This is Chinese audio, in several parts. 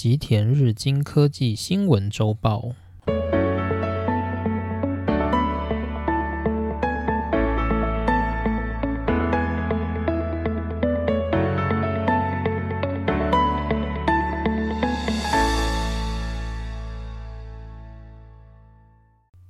吉田日经科技新闻周报。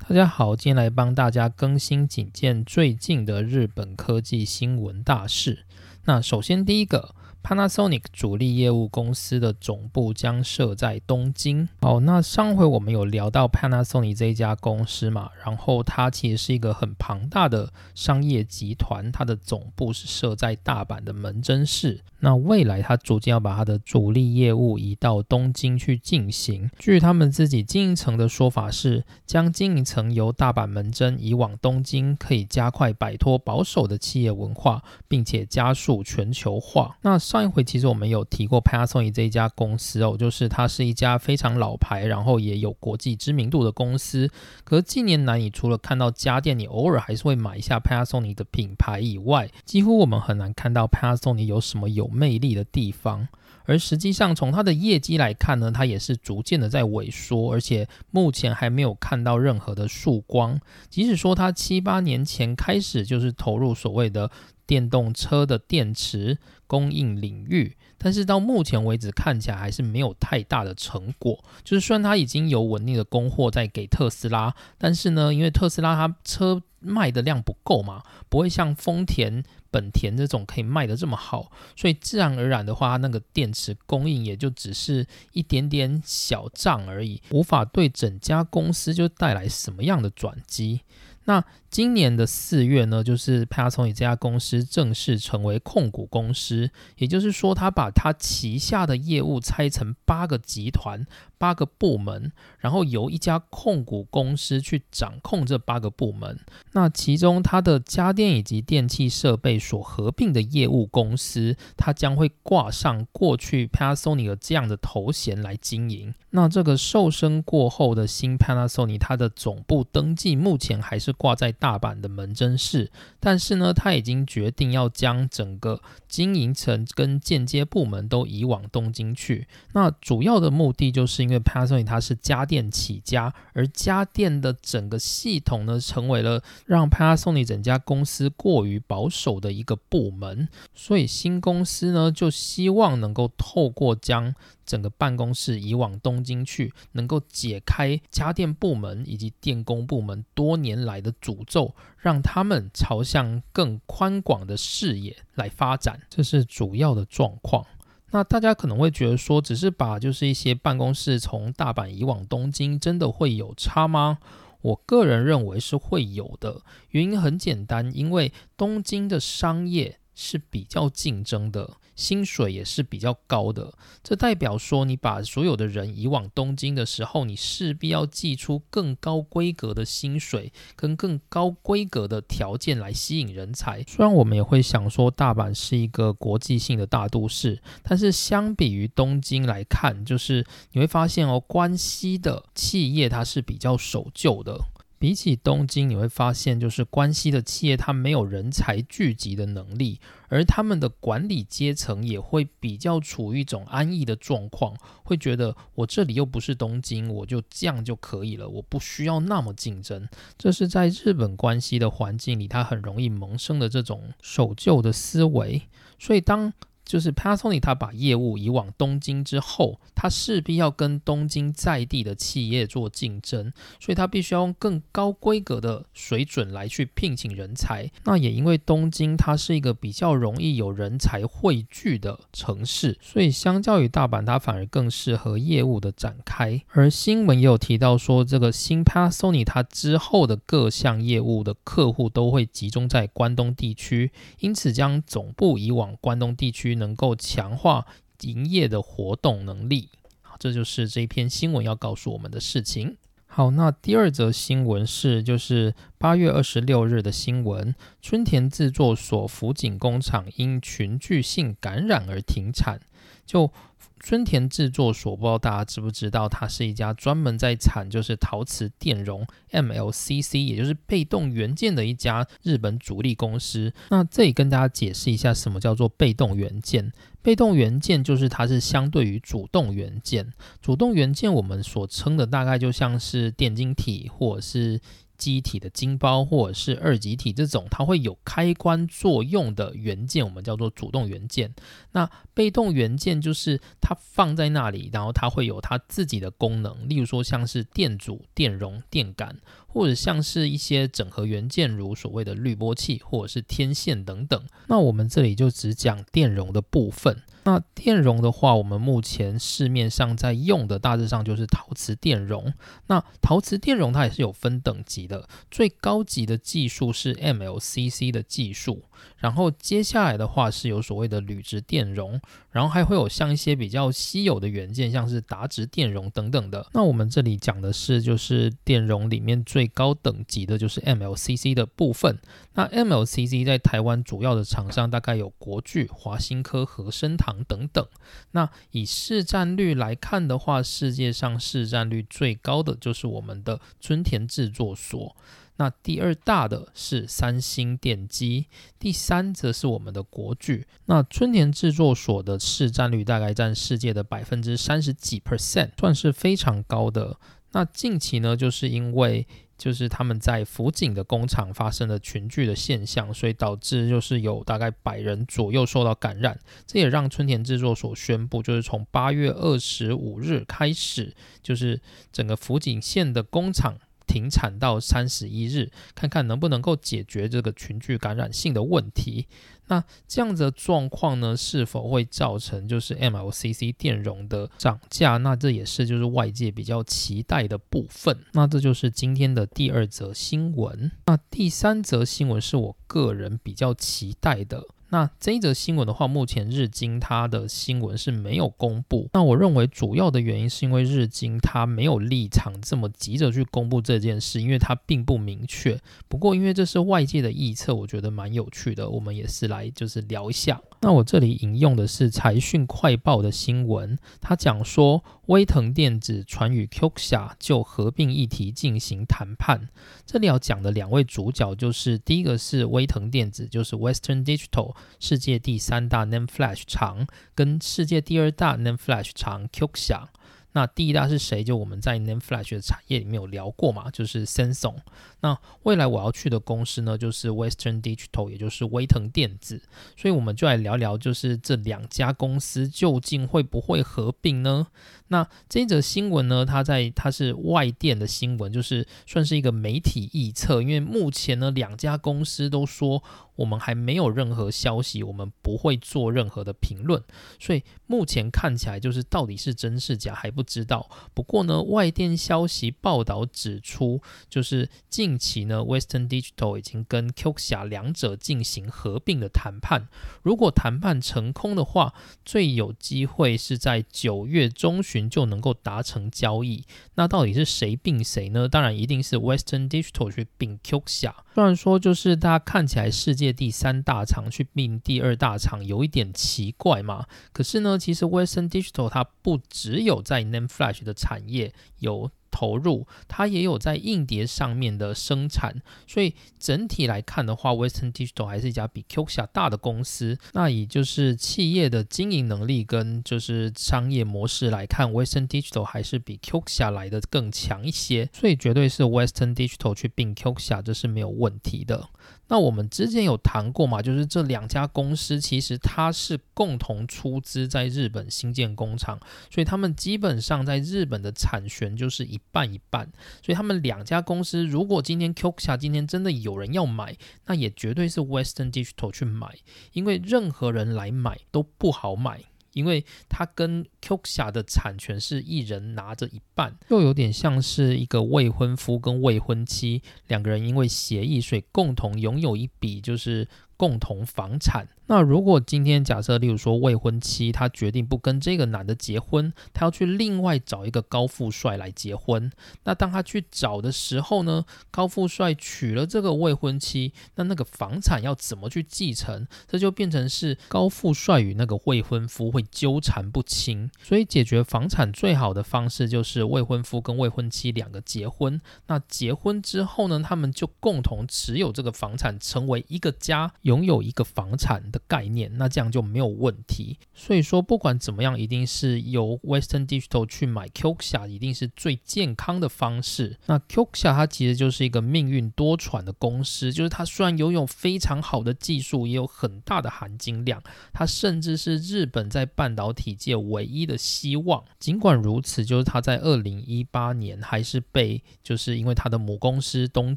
大家好，今天来帮大家更新几件最近的日本科技新闻大事。那首先第一个。Panasonic 主力业务公司的总部将设在东京。好，那上回我们有聊到 Panasonic 这一家公司嘛，然后它其实是一个很庞大的商业集团，它的总部是设在大阪的门真市。那未来它逐渐要把它的主力业务移到东京去进行。据他们自己经营层的说法是，将经营层由大阪门真移往东京，可以加快摆脱保守的企业文化，并且加速全球化。那上一回其实我们有提过 Panasonic 这一家公司哦，就是它是一家非常老牌，然后也有国际知名度的公司。可是近年来，你除了看到家电，你偶尔还是会买一下 Panasonic 的品牌以外，几乎我们很难看到 Panasonic 有什么有魅力的地方。而实际上，从它的业绩来看呢，它也是逐渐的在萎缩，而且目前还没有看到任何的曙光。即使说它七八年前开始就是投入所谓的电动车的电池供应领域，但是到目前为止看起来还是没有太大的成果。就是虽然它已经有稳定的供货在给特斯拉，但是呢，因为特斯拉它车卖的量不够嘛，不会像丰田。本田这种可以卖的这么好，所以自然而然的话，那个电池供应也就只是一点点小账而已，无法对整家公司就带来什么样的转机。那今年的四月呢，就是 Panasonic 这家公司正式成为控股公司，也就是说，他把他旗下的业务拆成八个集团、八个部门，然后由一家控股公司去掌控这八个部门。那其中，它的家电以及电器设备所合并的业务公司，它将会挂上过去 Panasonic 这样的头衔来经营。那这个瘦身过后的新 Panasonic，它的总部登记目前还是挂在。大阪的门真市，但是呢，他已经决定要将整个经营层跟间接部门都移往东京去。那主要的目的就是因为 Panasonic 它是家电起家，而家电的整个系统呢，成为了让 Panasonic 整家公司过于保守的一个部门，所以新公司呢，就希望能够透过将整个办公室移往东京去，能够解开家电部门以及电工部门多年来的诅咒，让他们朝向更宽广的视野来发展，这是主要的状况。那大家可能会觉得说，只是把就是一些办公室从大阪移往东京，真的会有差吗？我个人认为是会有的，原因很简单，因为东京的商业是比较竞争的。薪水也是比较高的，这代表说你把所有的人移往东京的时候，你势必要寄出更高规格的薪水跟更高规格的条件来吸引人才。虽然我们也会想说大阪是一个国际性的大都市，但是相比于东京来看，就是你会发现哦，关西的企业它是比较守旧的。比起东京，你会发现，就是关西的企业它没有人才聚集的能力，而他们的管理阶层也会比较处于一种安逸的状况，会觉得我这里又不是东京，我就这样就可以了，我不需要那么竞争。这是在日本关西的环境里，它很容易萌生的这种守旧的思维，所以当。就是 Panasonic，它把业务移往东京之后，它势必要跟东京在地的企业做竞争，所以它必须要用更高规格的水准来去聘请人才。那也因为东京它是一个比较容易有人才汇聚的城市，所以相较于大阪，它反而更适合业务的展开。而新闻也有提到说，这个新 Panasonic 它之后的各项业务的客户都会集中在关东地区，因此将总部移往关东地区。能够强化营业的活动能力，好，这就是这一篇新闻要告诉我们的事情。好，那第二则新闻是，就是八月二十六日的新闻，春田制作所辅警工厂因群聚性感染而停产。就春田制作所，不知道大家知不知道，它是一家专门在产就是陶瓷电容 MLCC，也就是被动元件的一家日本主力公司。那这里跟大家解释一下，什么叫做被动元件？被动元件就是它是相对于主动元件。主动元件我们所称的大概就像是电晶体或者是。机体的晶包或者是二极体这种，它会有开关作用的元件，我们叫做主动元件。那被动元件就是它放在那里，然后它会有它自己的功能，例如说像是电阻、电容、电感。或者像是一些整合元件，如所谓的滤波器或者是天线等等。那我们这里就只讲电容的部分。那电容的话，我们目前市面上在用的大致上就是陶瓷电容。那陶瓷电容它也是有分等级的，最高级的技术是 MLCC 的技术。然后接下来的话是有所谓的铝质电容，然后还会有像一些比较稀有的元件，像是达质电容等等的。那我们这里讲的是就是电容里面最高等级的就是 MLCC 的部分。那 MLCC 在台湾主要的厂商大概有国巨、华新科、和生堂等等。那以市占率来看的话，世界上市占率最高的就是我们的春田制作所。那第二大的是三星电机，第三则是我们的国巨。那春田制作所的市占率大概占世界的百分之三十几 percent，算是非常高的。那近期呢，就是因为就是他们在福井的工厂发生了群聚的现象，所以导致就是有大概百人左右受到感染。这也让春田制作所宣布，就是从八月二十五日开始，就是整个福井县的工厂。停产到三十一日，看看能不能够解决这个群聚感染性的问题。那这样子的状况呢，是否会造成就是 MLCC 电容的涨价？那这也是就是外界比较期待的部分。那这就是今天的第二则新闻。那第三则新闻是我个人比较期待的。那这一则新闻的话，目前日经它的新闻是没有公布。那我认为主要的原因是因为日经它没有立场这么急着去公布这件事，因为它并不明确。不过因为这是外界的臆测，我觉得蛮有趣的，我们也是来就是聊一下。那我这里引用的是财讯快报的新闻，它讲说威腾电子传与 Qxia 就合并议题进行谈判。这里要讲的两位主角就是第一个是威腾电子，就是 Western Digital 世界第三大 NAND Flash 厂，跟世界第二大 NAND Flash 厂 QXA。那第一大是谁？就我们在 NAND Flash 的产业里面有聊过嘛，就是 Samsung。那未来我要去的公司呢，就是 Western Digital，也就是威腾电子。所以我们就来聊聊，就是这两家公司究竟会不会合并呢？那这则新闻呢，它在它是外电的新闻，就是算是一个媒体臆测。因为目前呢，两家公司都说我们还没有任何消息，我们不会做任何的评论。所以目前看起来就是到底是真是假还不知道。不过呢，外电消息报道指出，就是近。期呢，Western Digital 已经跟 Qxia 两者进行合并的谈判。如果谈判成功的话，最有机会是在九月中旬就能够达成交易。那到底是谁并谁呢？当然一定是 Western Digital 去并 Qxia。虽然说就是大家看起来世界第三大厂去并第二大厂有一点奇怪嘛。可是呢，其实 Western Digital 它不只有在 NAND Flash 的产业有。投入，它也有在硬碟上面的生产，所以整体来看的话，Western Digital 还是一家比 QXA 大的公司。那以就是企业的经营能力跟就是商业模式来看，Western Digital 还是比 QXA 来的更强一些，所以绝对是 Western Digital 去并 QXA 这是没有问题的。那我们之前有谈过嘛，就是这两家公司其实它是共同出资在日本新建工厂，所以他们基本上在日本的产权就是一半一半。所以他们两家公司，如果今天 QXA 今天真的有人要买，那也绝对是 Western Digital 去买，因为任何人来买都不好买。因为它跟 QXA 的产权是一人拿着一半，又有点像是一个未婚夫跟未婚妻两个人因为协议，所以共同拥有一笔就是共同房产。那如果今天假设，例如说未婚妻她决定不跟这个男的结婚，她要去另外找一个高富帅来结婚。那当她去找的时候呢，高富帅娶了这个未婚妻，那那个房产要怎么去继承？这就变成是高富帅与那个未婚夫会纠缠不清。所以解决房产最好的方式就是未婚夫跟未婚妻两个结婚。那结婚之后呢，他们就共同持有这个房产，成为一个家，拥有一个房产的概念。那这样就没有问题。所以说，不管怎么样，一定是由 Western Digital 去买 Qxia，一定是最健康的方式。那 Qxia 它其实就是一个命运多舛的公司，就是它虽然拥有非常好的技术，也有很大的含金量，它甚至是日本在半导体界唯一的希望。尽管如此，就是它在二零一八年还是被就是因为它的母公司东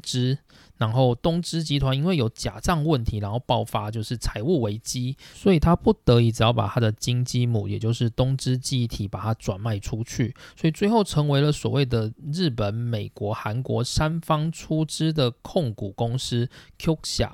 芝。然后东芝集团因为有假账问题，然后爆发就是财务危机，所以他不得已只要把他的金鸡母，也就是东芝记忆体，把它转卖出去，所以最后成为了所谓的日本、美国、韩国三方出资的控股公司 Qxia。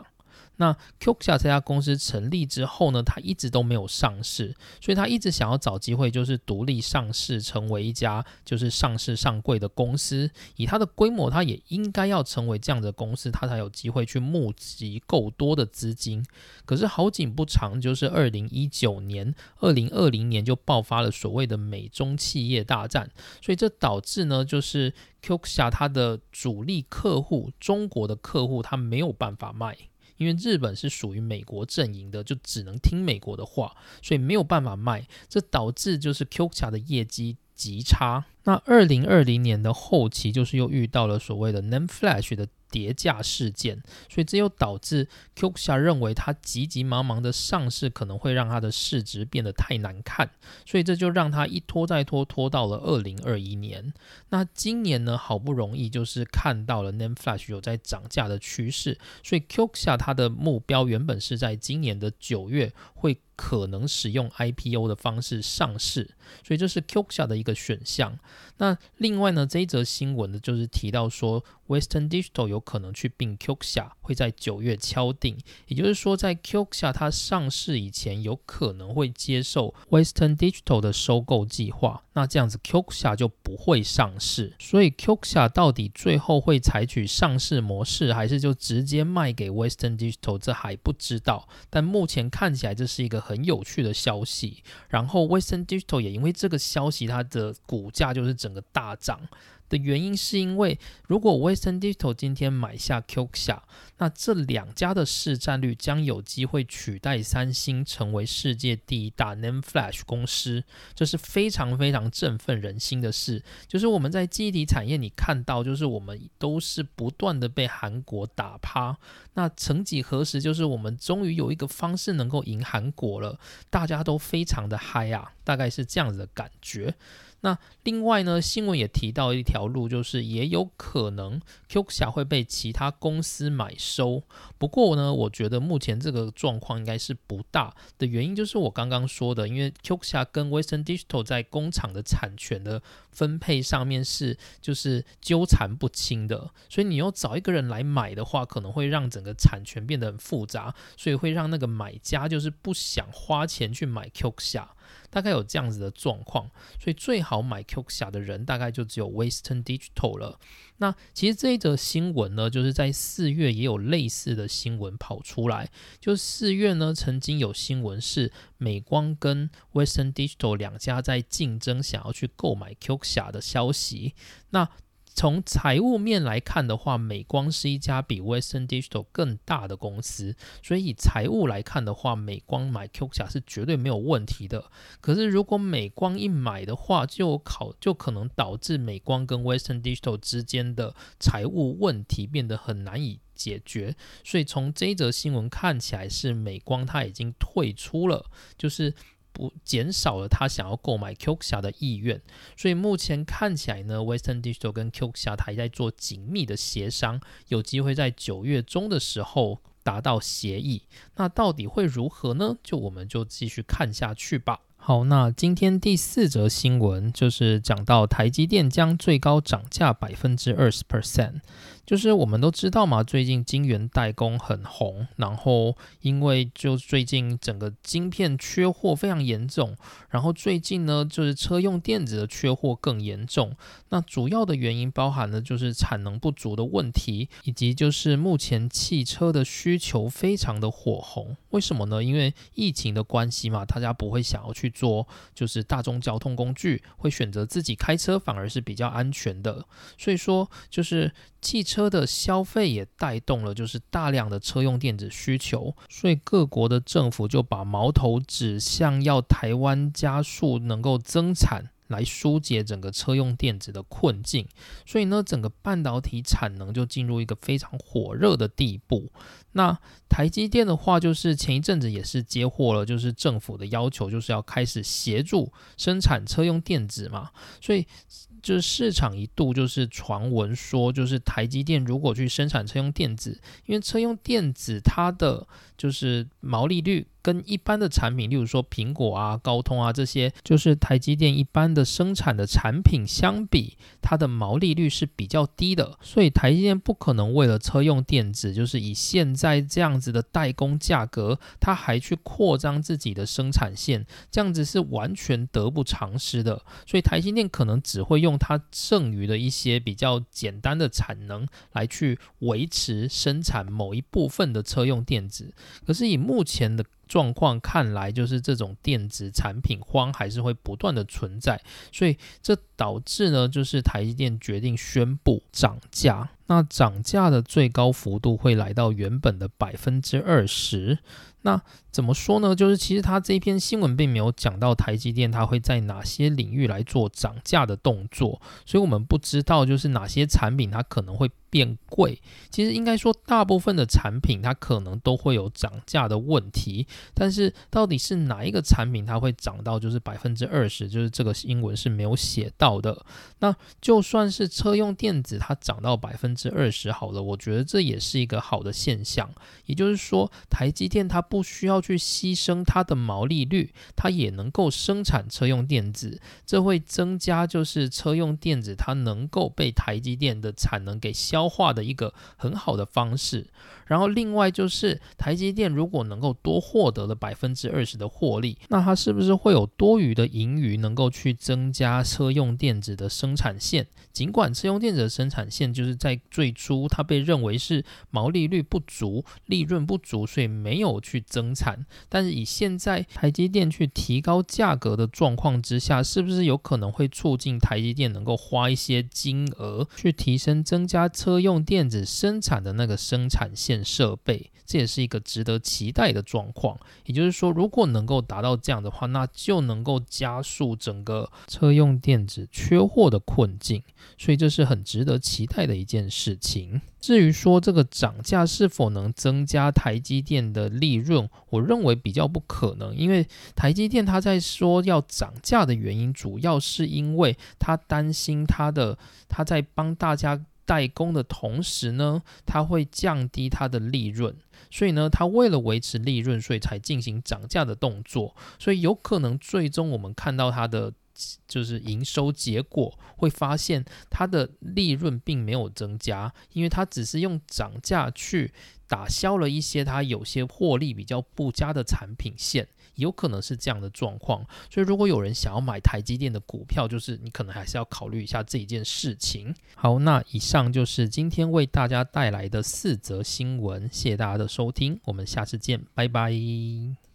那 Qxia 这家公司成立之后呢，它一直都没有上市，所以它一直想要找机会，就是独立上市，成为一家就是上市上柜的公司。以它的规模，它也应该要成为这样的公司，它才有机会去募集够多的资金。可是好景不长，就是二零一九年、二零二零年就爆发了所谓的美中企业大战，所以这导致呢，就是 Qxia 它的主力客户中国的客户，它没有办法卖。因为日本是属于美国阵营的，就只能听美国的话，所以没有办法卖，这导致就是 QX 的业绩极差。那二零二零年的后期，就是又遇到了所谓的 NAND Flash 的。叠价事件，所以这又导致 Qxia 认为它急急忙忙的上市可能会让它的市值变得太难看，所以这就让它一拖再拖，拖到了二零二一年。那今年呢，好不容易就是看到了 Name Flash 有在涨价的趋势，所以 Qxia 它的目标原本是在今年的九月会可能使用 IPO 的方式上市，所以这是 Qxia 的一个选项。那另外呢，这一则新闻呢，就是提到说。Western Digital 有可能去并 Qxia，会在九月敲定。也就是说，在 Qxia 它上市以前，有可能会接受 Western Digital 的收购计划。那这样子，Qxia 就不会上市。所以，Qxia 到底最后会采取上市模式，还是就直接卖给 Western Digital，这还不知道。但目前看起来，这是一个很有趣的消息。然后，Western Digital 也因为这个消息，它的股价就是整个大涨。的原因是因为，如果 Western Digital 今天买下 Qxia，那这两家的市占率将有机会取代三星成为世界第一大 NAND Flash 公司，这是非常非常振奋人心的事。就是我们在记忆体产业，你看到，就是我们都是不断的被韩国打趴。那曾几何时，就是我们终于有一个方式能够赢韩国了，大家都非常的嗨啊，大概是这样子的感觉。那另外呢，新闻也提到一条路，就是也有可能 Qxia 会被其他公司买收。不过呢，我觉得目前这个状况应该是不大的原因，就是我刚刚说的，因为 Qxia 跟 Western Digital 在工厂的产权的分配上面是就是纠缠不清的，所以你要找一个人来买的话，可能会让整个产权变得很复杂，所以会让那个买家就是不想花钱去买 Qxia。大概有这样子的状况，所以最好买 Qxia 的人大概就只有 Western Digital 了。那其实这一则新闻呢，就是在四月也有类似的新闻跑出来。就四月呢，曾经有新闻是美光跟 Western Digital 两家在竞争，想要去购买 Qxia 的消息。那从财务面来看的话，美光是一家比 Western Digital 更大的公司，所以以财务来看的话，美光买 QX 是绝对没有问题的。可是如果美光一买的话，就考就可能导致美光跟 Western Digital 之间的财务问题变得很难以解决。所以从这则新闻看起来，是美光它已经退出了，就是。减少了他想要购买 Qxia 的意愿，所以目前看起来呢，Western Digital 跟 Qxia 还在做紧密的协商，有机会在九月中的时候达到协议。那到底会如何呢？就我们就继续看下去吧。好，那今天第四则新闻就是讲到台积电将最高涨价百分之二十 percent。就是我们都知道嘛，最近晶圆代工很红，然后因为就最近整个晶片缺货非常严重，然后最近呢就是车用电子的缺货更严重。那主要的原因包含了就是产能不足的问题，以及就是目前汽车的需求非常的火红。为什么呢？因为疫情的关系嘛，大家不会想要去做就是大众交通工具，会选择自己开车，反而是比较安全的。所以说就是。汽车车的消费也带动了，就是大量的车用电子需求，所以各国的政府就把矛头指向要台湾加速能够增产。来疏解整个车用电子的困境，所以呢，整个半导体产能就进入一个非常火热的地步。那台积电的话，就是前一阵子也是接获了，就是政府的要求，就是要开始协助生产车用电子嘛。所以就是市场一度就是传闻说，就是台积电如果去生产车用电子，因为车用电子它的就是毛利率。跟一般的产品，例如说苹果啊、高通啊这些，就是台积电一般的生产的产品相比，它的毛利率是比较低的。所以台积电不可能为了车用电子，就是以现在在这样子的代工价格，他还去扩张自己的生产线，这样子是完全得不偿失的。所以台积电可能只会用它剩余的一些比较简单的产能来去维持生产某一部分的车用电子。可是以目前的状况看来，就是这种电子产品荒还是会不断的存在，所以这导致呢，就是台积电决定宣布涨价。那涨价的最高幅度会来到原本的百分之二十。那怎么说呢？就是其实他这篇新闻并没有讲到台积电它会在哪些领域来做涨价的动作，所以我们不知道就是哪些产品它可能会变贵。其实应该说大部分的产品它可能都会有涨价的问题，但是到底是哪一个产品它会涨到就是百分之二十，就是这个新闻是没有写到的。那就算是车用电子它涨到百分之二十好了，我觉得这也是一个好的现象。也就是说，台积电它不需要去牺牲它的毛利率，它也能够生产车用电子，这会增加就是车用电子它能够被台积电的产能给消化的一个很好的方式。然后另外就是台积电如果能够多获得了百分之二十的获利，那它是不是会有多余的盈余能够去增加车用电子的生产线？尽管车用电子的生产线就是在最初它被认为是毛利率不足、利润不足，所以没有去增产。但是以现在台积电去提高价格的状况之下，是不是有可能会促进台积电能够花一些金额去提升、增加车用电子生产的那个生产线？设备，这也是一个值得期待的状况。也就是说，如果能够达到这样的话，那就能够加速整个车用电子缺货的困境。所以这是很值得期待的一件事情。至于说这个涨价是否能增加台积电的利润，我认为比较不可能，因为台积电它在说要涨价的原因，主要是因为他担心他的他在帮大家。代工的同时呢，它会降低它的利润，所以呢，它为了维持利润，所以才进行涨价的动作。所以有可能最终我们看到它的就是营收结果，会发现它的利润并没有增加，因为它只是用涨价去打消了一些它有些获利比较不佳的产品线。有可能是这样的状况，所以如果有人想要买台积电的股票，就是你可能还是要考虑一下这一件事情。好，那以上就是今天为大家带来的四则新闻，谢谢大家的收听，我们下次见，拜拜。